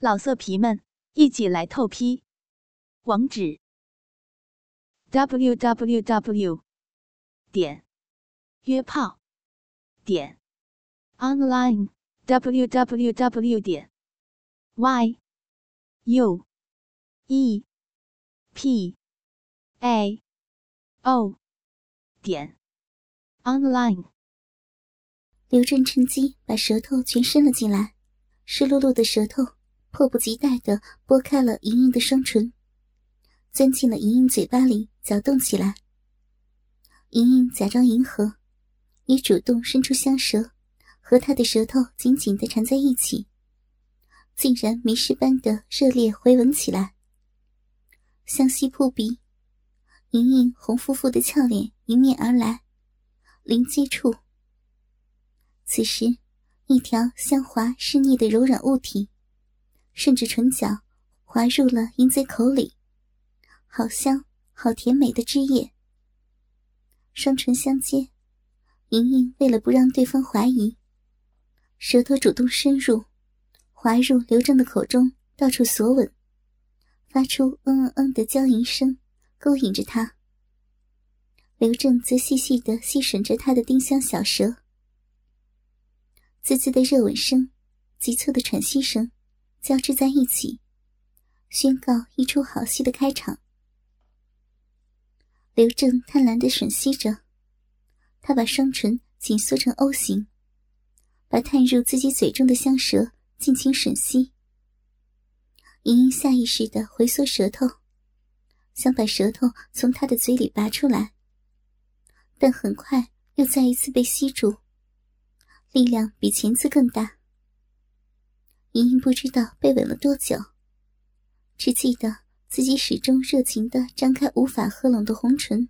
老色皮们，一起来透批！网址：w w w 点约炮点 online w w w 点 y u e p a o 点 online。刘正趁机把舌头全伸了进来，湿漉漉的舌头。迫不及待地拨开了莹莹的双唇，钻进了莹莹嘴巴里搅动起来。莹莹假装迎合，也主动伸出香舌，和他的舌头紧紧地缠在一起，竟然迷失般的热烈回吻起来。香息扑鼻，莹莹红扑扑的俏脸迎面而来，临接触。此时，一条香滑湿腻的柔软物体。顺着唇角滑入了淫贼口里，好香，好甜美的汁液。双唇相接，莹莹为了不让对方怀疑，舌头主动深入，滑入刘正的口中，到处索吻，发出嗯嗯嗯的娇吟声，勾引着他。刘正则细细的细吮着他的丁香小舌，滋滋的热吻声，急促的喘息声。交织在一起，宣告一出好戏的开场。刘正贪婪的吮吸着，他把双唇紧缩成 O 型，把探入自己嘴中的香舌尽情吮吸。莹莹下意识的回缩舌头，想把舌头从他的嘴里拔出来，但很快又再一次被吸住，力量比前次更大。莹莹不知道被吻了多久，只记得自己始终热情的张开无法合拢的红唇。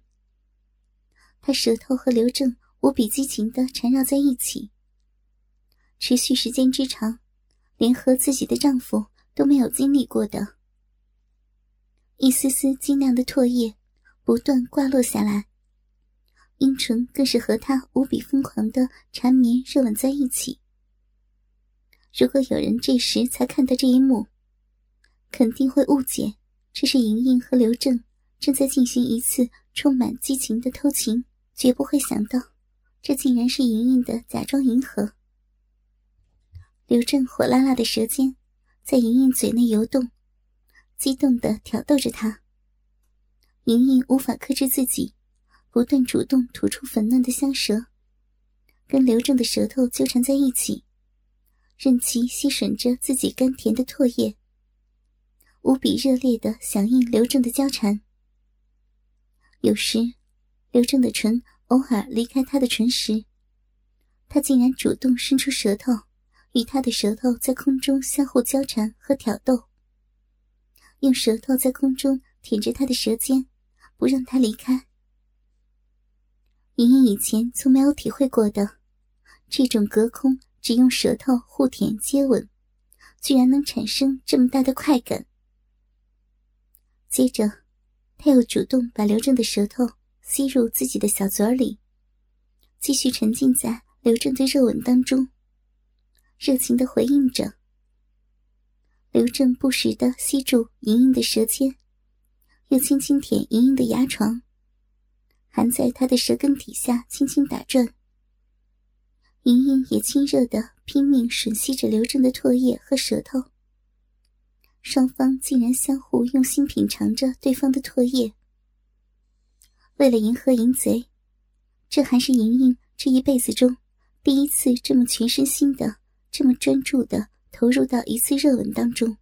她舌头和刘正无比激情的缠绕在一起，持续时间之长，连和自己的丈夫都没有经历过的。一丝丝晶亮的唾液不断挂落下来，阴唇更是和他无比疯狂的缠绵热吻在一起。如果有人这时才看到这一幕，肯定会误解这是莹莹和刘正正在进行一次充满激情的偷情，绝不会想到这竟然是莹莹的假装迎合。刘正火辣辣的舌尖在莹莹嘴内游动，激动的挑逗着她。莹莹无法克制自己，不断主动吐出粉嫩的香舌，跟刘正的舌头纠缠在一起。任其吸吮着自己甘甜的唾液，无比热烈的响应刘正的交缠。有时，刘正的唇偶尔离开他的唇时，他竟然主动伸出舌头，与他的舌头在空中相互交缠和挑逗，用舌头在空中舔着他的舌尖，不让他离开。莹莹以前从没有体会过的这种隔空。只用舌头互舔接吻，居然能产生这么大的快感。接着，他又主动把刘正的舌头吸入自己的小嘴里，继续沉浸在刘正的热吻当中，热情的回应着。刘正不时的吸住莹莹的舌尖，又轻轻舔莹莹的牙床，含在她的舌根底下轻轻打转。莹莹也亲热的拼命吮吸着刘正的唾液和舌头，双方竟然相互用心品尝着对方的唾液。为了迎合淫贼，这还是莹莹这一辈子中第一次这么全身心的、这么专注的投入到一次热吻当中。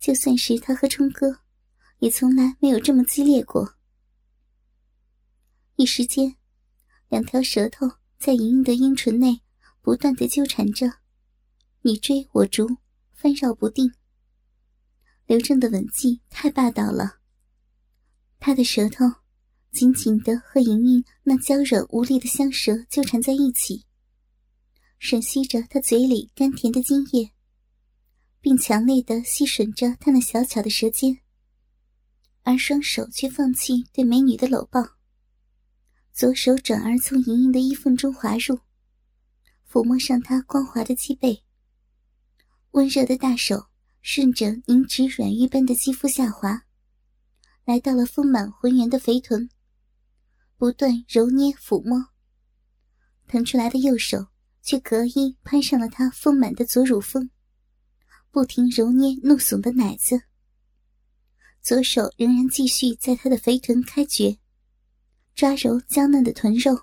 就算是他和冲哥，也从来没有这么激烈过。一时间，两条舌头。在莹莹的阴唇内不断的纠缠着，你追我逐，翻绕不定。刘正的吻技太霸道了，他的舌头紧紧的和莹莹那娇软无力的香舌纠缠在一起，吮吸着她嘴里甘甜的精液，并强烈的吸吮着她那小巧的舌尖，而双手却放弃对美女的搂抱。左手转而从莹莹的衣缝中滑入，抚摸上她光滑的脊背，温热的大手顺着凝脂软玉般的肌肤下滑，来到了丰满浑圆的肥臀，不断揉捏抚摸。腾出来的右手却隔衣攀上了她丰满的左乳峰，不停揉捏怒耸的奶子。左手仍然继续在她的肥臀开掘，抓揉娇嫩的臀肉。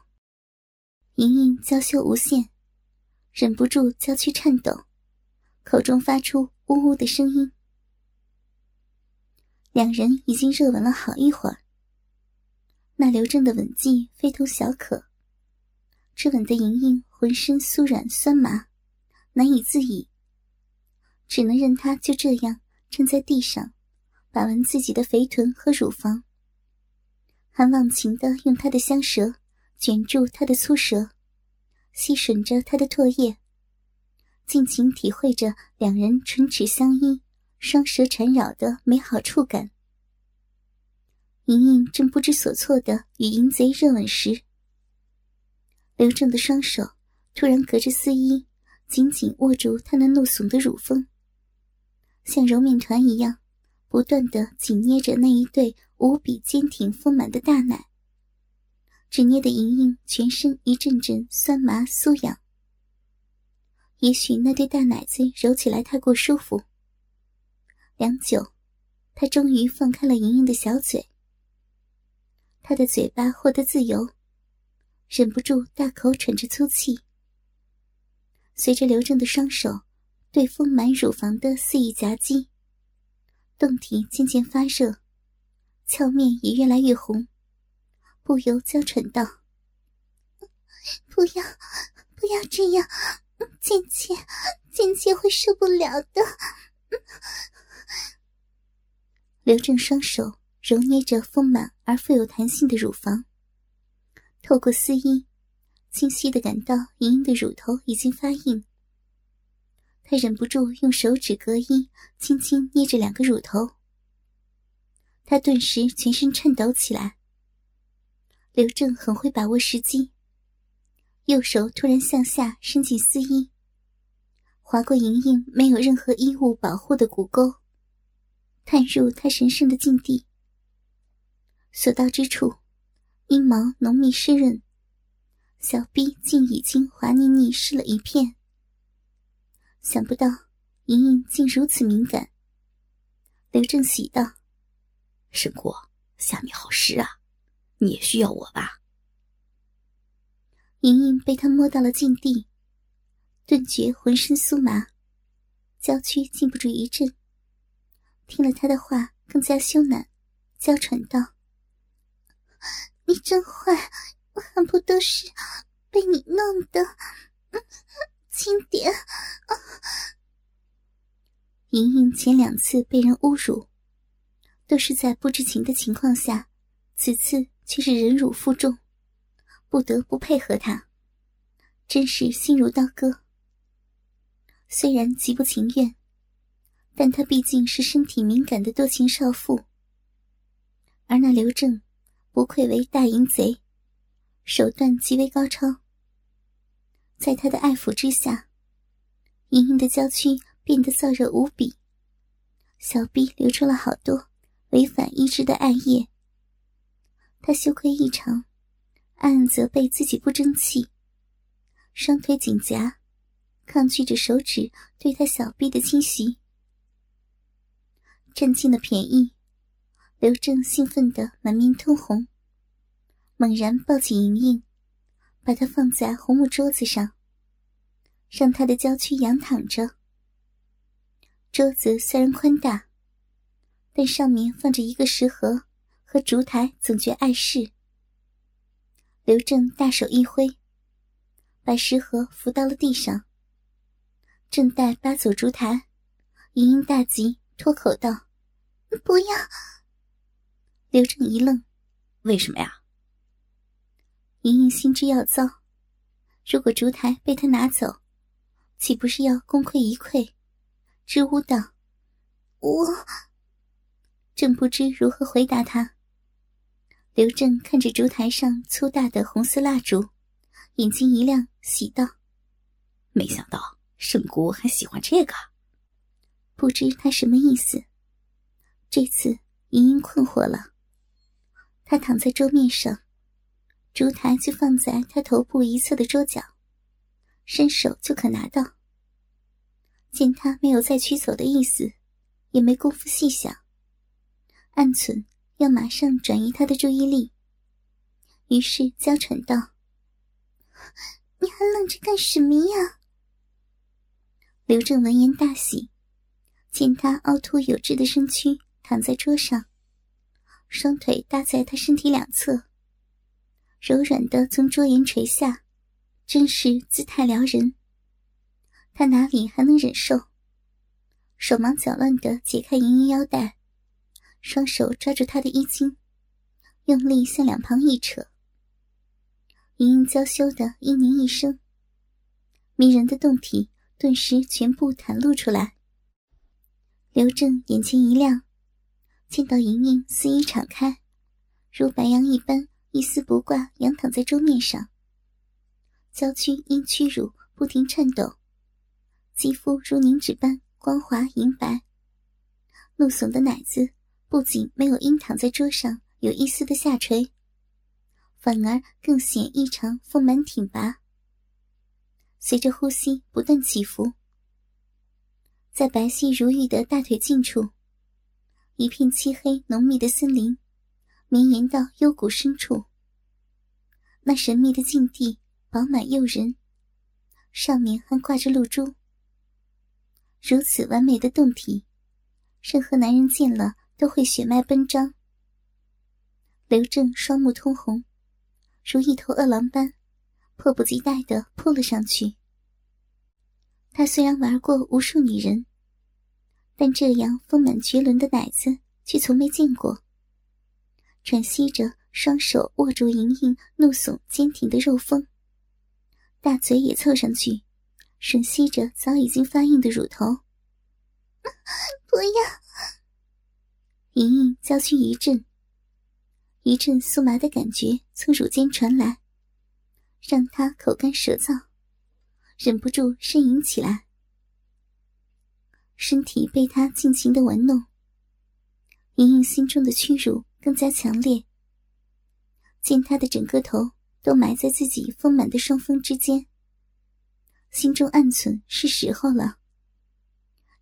莹莹娇羞无限，忍不住娇躯颤抖，口中发出呜呜的声音。两人已经热吻了好一会儿，那刘正的吻技非同小可。这吻的莹莹浑身酥软酸麻，难以自已，只能任他就这样站在地上，把玩自己的肥臀和乳房，还忘情的用他的香舌。卷住他的粗舌，吸吮着他的唾液，尽情体会着两人唇齿相依、双舌缠绕的美好触感。莹莹正不知所措的与淫贼热吻时，刘正的双手突然隔着丝衣，紧紧握住他那怒耸的乳峰，像揉面团一样，不断的紧捏着那一对无比坚挺丰满的大奶。只捏得莹莹全身一阵阵酸麻酥痒。也许那对大奶子揉起来太过舒服。良久，他终于放开了莹莹的小嘴。他的嘴巴获得自由，忍不住大口喘着粗气。随着刘正的双手对丰满乳房的肆意夹击，胴体渐渐发热，俏面也越来越红。不由娇喘道：“不要，不要这样，贱妾，贱妾会受不了的。”刘正双手揉捏着丰满而富有弹性的乳房，透过丝衣，清晰的感到莹莹的乳头已经发硬。他忍不住用手指隔衣，轻轻捏着两个乳头。他顿时全身颤抖起来。刘正很会把握时机，右手突然向下伸进丝衣，划过莹莹没有任何衣物保护的骨沟，探入她神圣的禁地。所到之处，阴毛浓密湿润，小臂竟已经滑腻腻湿了一片。想不到莹莹竟如此敏感。刘正喜道：“沈国，下面好湿啊。”你也需要我吧？莹莹被他摸到了禁地，顿觉浑身酥麻，娇躯禁不住一震。听了他的话，更加羞赧，娇喘道：“你真坏，我恨不得是被你弄的，轻点。”莹莹前两次被人侮辱，都是在不知情的情况下，此次。却是忍辱负重，不得不配合他，真是心如刀割。虽然极不情愿，但他毕竟是身体敏感的多情少妇，而那刘正不愧为大淫贼，手段极为高超。在他的爱抚之下，莹莹的娇躯变得燥热无比，小臂流出了好多违反意志的暗夜。他羞愧异常，暗暗责备自己不争气，双腿紧夹，抗拒着手指对他小臂的侵袭。占尽了便宜，刘正兴奋得满面通红，猛然抱起莹莹，把她放在红木桌子上，让她的娇躯仰躺着。桌子虽然宽大，但上面放着一个食盒。和烛台总觉碍事。刘正大手一挥，把食盒扶到了地上。正待扒走烛台，莹莹大急，脱口道：“不要！”刘正一愣：“为什么呀？”莹莹心知要遭，如果烛台被他拿走，岂不是要功亏一篑？支吾道：“我……”正不知如何回答他。刘正看着烛台上粗大的红色蜡烛，眼睛一亮，喜道：“没想到圣姑还喜欢这个。”不知他什么意思。这次莹莹困惑了。他躺在桌面上，烛台就放在他头部一侧的桌角，伸手就可拿到。见他没有再取走的意思，也没工夫细想，暗存要马上转移他的注意力，于是娇喘道：“你还愣着干什么呀？”刘正闻言大喜，见他凹凸有致的身躯躺在桌上，双腿搭在他身体两侧，柔软的从桌沿垂下，真是姿态撩人。他哪里还能忍受？手忙脚乱的解开莹莹腰带，双手抓住她的衣襟，用力向两旁一扯。莹莹娇羞的嘤咛一声，迷人的胴体顿时全部袒露出来。刘正眼前一亮，见到莹莹肆意敞开，如白羊一般一丝不挂仰躺在桌面上，娇躯因屈辱不停颤抖。肌肤如凝脂般光滑莹白，怒耸的奶子不仅没有因躺在桌上有一丝的下垂，反而更显异常丰满挺拔。随着呼吸不断起伏，在白皙如玉的大腿近处，一片漆黑浓密的森林绵延到幽谷深处。那神秘的境地饱满诱人，上面还挂着露珠。如此完美的胴体，任何男人见了都会血脉奔张。刘正双目通红，如一头饿狼般，迫不及待地扑了上去。他虽然玩过无数女人，但这样丰满绝伦的奶子却从没见过。喘息着，双手握住莹莹怒耸坚挺的肉峰，大嘴也凑上去。吮吸着早已经发硬的乳头，不要！莹莹娇躯一震，一阵酥麻的感觉从乳尖传来，让她口干舌燥，忍不住呻吟起来。身体被他尽情的玩弄，莹莹心中的屈辱更加强烈。见他的整个头都埋在自己丰满的双峰之间。心中暗存是时候了，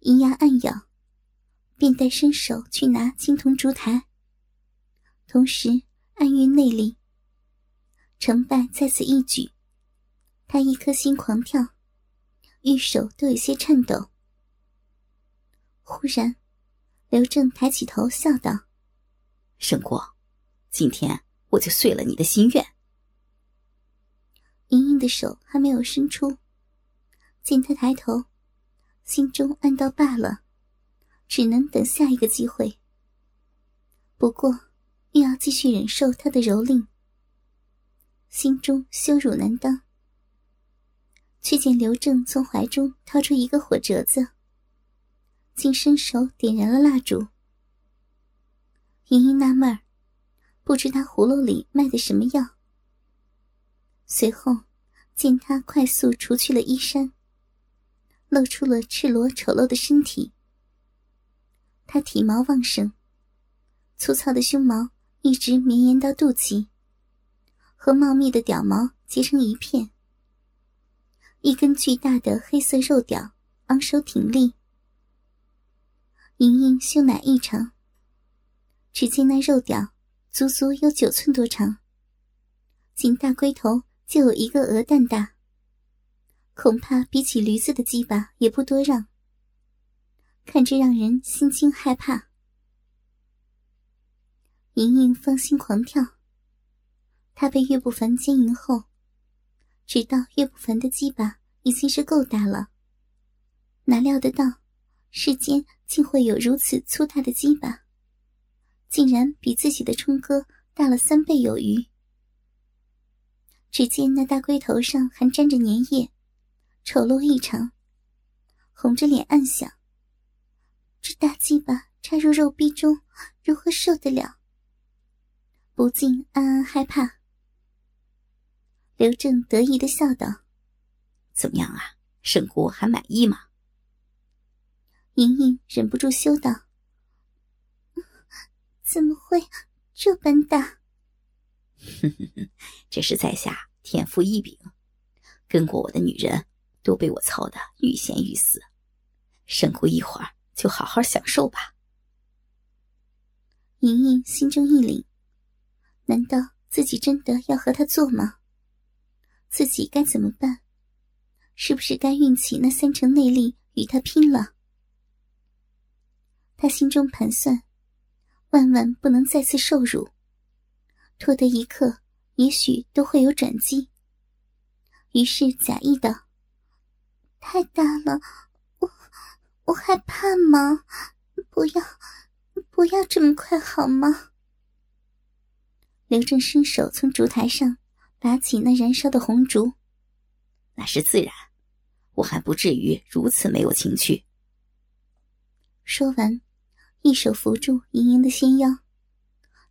银牙暗咬，便带伸手去拿青铜烛台，同时暗运内力。成败在此一举，他一颗心狂跳，玉手都有些颤抖。忽然，刘正抬起头笑道：“沈国，今天我就遂了你的心愿。”莹莹的手还没有伸出。见他抬头，心中暗道罢了，只能等下一个机会。不过，又要继续忍受他的蹂躏，心中羞辱难当。却见刘正从怀中掏出一个火折子，竟伸手点燃了蜡烛。莹莹纳闷儿，不知他葫芦里卖的什么药。随后，见他快速除去了衣衫。露出了赤裸丑陋的身体。他体毛旺盛，粗糙的胸毛一直绵延到肚脐，和茂密的屌毛结成一片。一根巨大的黑色肉屌昂首挺立。莹莹秀奶异常，只见那肉屌足足有九寸多长，仅大龟头就有一个鹅蛋大。恐怕比起驴子的鸡巴也不多让，看着让人心惊害怕。莹莹芳心狂跳，她被岳不凡奸淫后，知道岳不凡的鸡巴已经是够大了，哪料得到世间竟会有如此粗大的鸡巴，竟然比自己的冲哥大了三倍有余。只见那大龟头上还沾着粘液。丑陋异常，红着脸暗想：“这大鸡巴插入肉壁中，如何受得了？”不禁暗暗害怕。刘正得意的笑道：“怎么样啊，圣姑还满意吗？”莹莹忍不住羞道：“怎么会这般大？”哼哼哼这是在下天赋异禀，跟过我的女人都被我操得欲仙欲死。圣姑一会儿就好好享受吧。莹莹心中一凛，难道自己真的要和他做吗？自己该怎么办？是不是该运起那三成内力与他拼了？他心中盘算，万万不能再次受辱，拖得一刻，也许都会有转机。于是假意道：“太大了，我害怕吗？不要，不要这么快好吗？”刘正伸手从烛台上拔起那燃烧的红烛，那是自然，我还不至于如此没有情趣。说完。一手扶住莹莹的纤腰，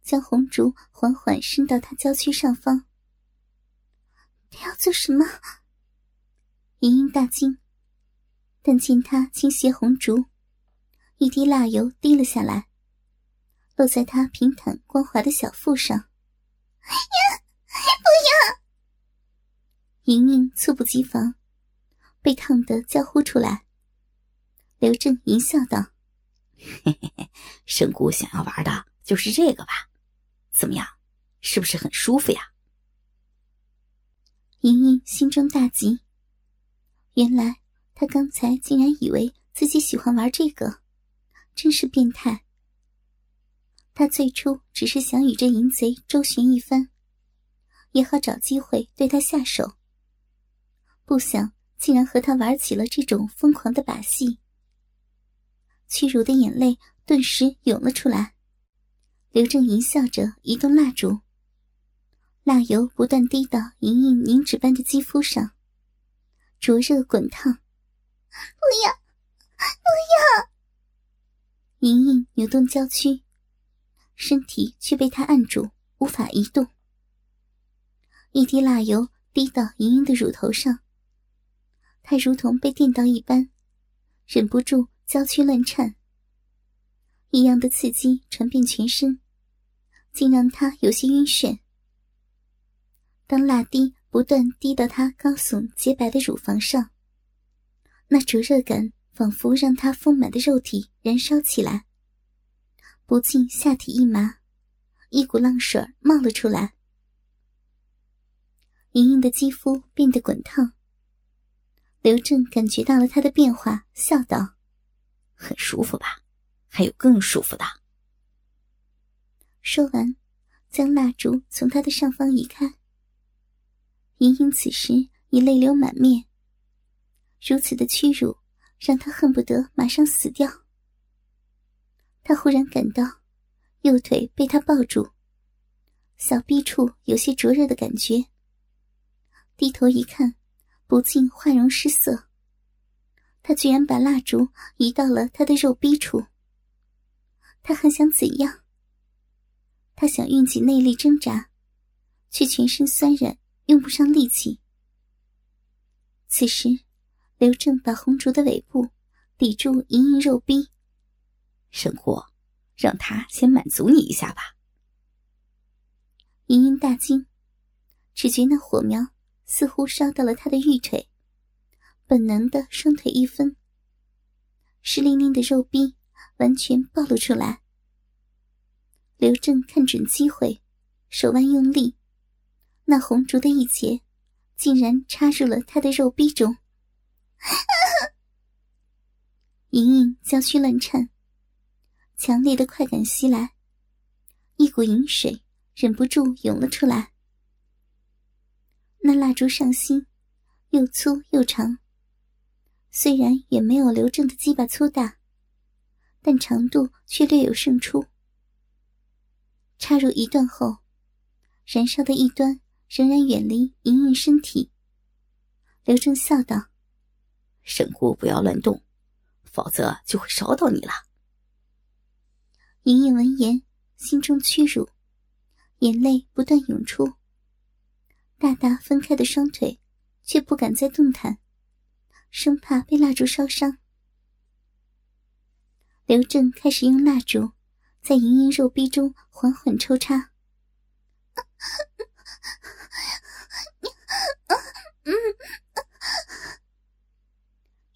将红烛缓缓伸到她娇躯上方。要做什么？莹莹大惊，但见他倾斜红烛，一滴蜡油滴了下来，落在他平坦光滑的小腹上。呀，不要！莹莹猝不及防，被烫得叫呼出来。刘正淫笑道。嘿嘿嘿，神姑想要玩的就是这个吧？怎么样，是不是很舒服呀？莹莹心中大急，原来他刚才竟然以为自己喜欢玩这个，真是变态。他最初只是想与这淫贼周旋一番，也好找机会对他下手，不想竟然和他玩起了这种疯狂的把戏。屈辱的眼泪顿时涌了出来。刘正淫笑着移动蜡烛，蜡油不断滴到莹莹凝脂般的肌肤上，灼热滚烫。不要，不要！莹莹扭动娇躯，身体却被他按住，无法移动。一滴蜡油滴到莹莹的乳头上，她如同被电到一般，忍不住。娇躯乱颤，异样的刺激传遍全身，竟让她有些晕眩。当蜡滴不断滴到她高耸洁白的乳房上，那灼热感仿佛让他丰满的肉体燃烧起来，不禁下体一麻，一股浪水冒了出来。莹莹的肌肤变得滚烫，刘正感觉到了她的变化，笑道。很舒服吧？还有更舒服的。说完，将蜡烛从他的上方移开。莹莹此时已泪流满面，如此的屈辱让他恨不得马上死掉。他忽然感到右腿被他抱住，小臂处有些灼热的感觉。低头一看，不禁花容失色。他居然把蜡烛移到了他的肉逼处。他还想怎样？他想运起内力挣扎，却全身酸软，用不上力气。此时，刘正把红烛的尾部抵住莹莹肉逼。沈姑，让他先满足你一下吧。莹莹大惊，只觉那火苗似乎烧到了他的玉腿。本能的双腿一分，湿淋淋的肉壁完全暴露出来。刘正看准机会，手腕用力，那红烛的一节竟然插入了他的肉壁中。莹莹娇躯乱颤，强烈的快感袭来，一股淫水忍不住涌了出来。那蜡烛上心，又粗又长。虽然也没有刘正的鸡巴粗大，但长度却略有胜出。插入一段后，燃烧的一端仍然远离莹莹身体。刘正笑道：“沈姑不要乱动，否则就会烧到你了。”莹莹闻言，心中屈辱，眼泪不断涌出。大大分开的双腿，却不敢再动弹。生怕被蜡烛烧伤，刘正开始用蜡烛在莹莹肉壁中缓缓抽插。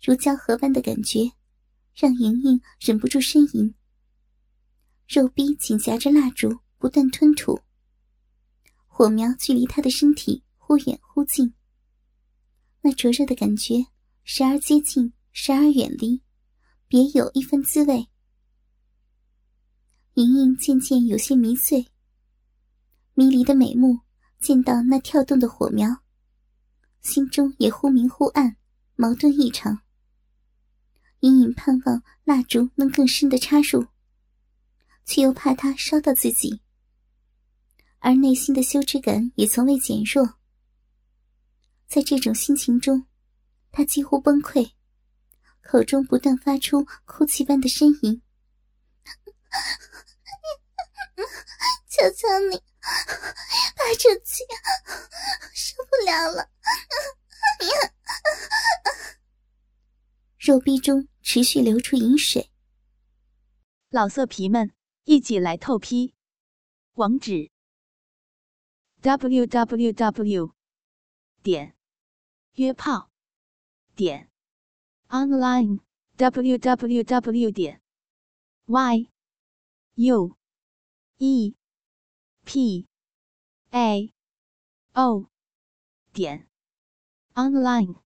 如胶合般的感觉，让莹莹忍不住呻吟。肉壁紧夹着蜡烛，不断吞吐。火苗距离她的身体忽远忽近，那灼热的感觉时而接近，时而远离，别有一番滋味。莹莹渐渐有些迷醉，迷离的美目见到那跳动的火苗，心中也忽明忽暗，矛盾异常。隐隐盼望蜡烛能更深的插入，却又怕它烧到自己，而内心的羞耻感也从未减弱。在这种心情中，他几乎崩溃，口中不断发出哭泣般的呻吟：“求求你，拔出去，受不了了！”肉壁中持续流出饮水，老色皮们一起来透批，网址：w w w 点约炮点 online w w w 点 y u e p a o 点 online。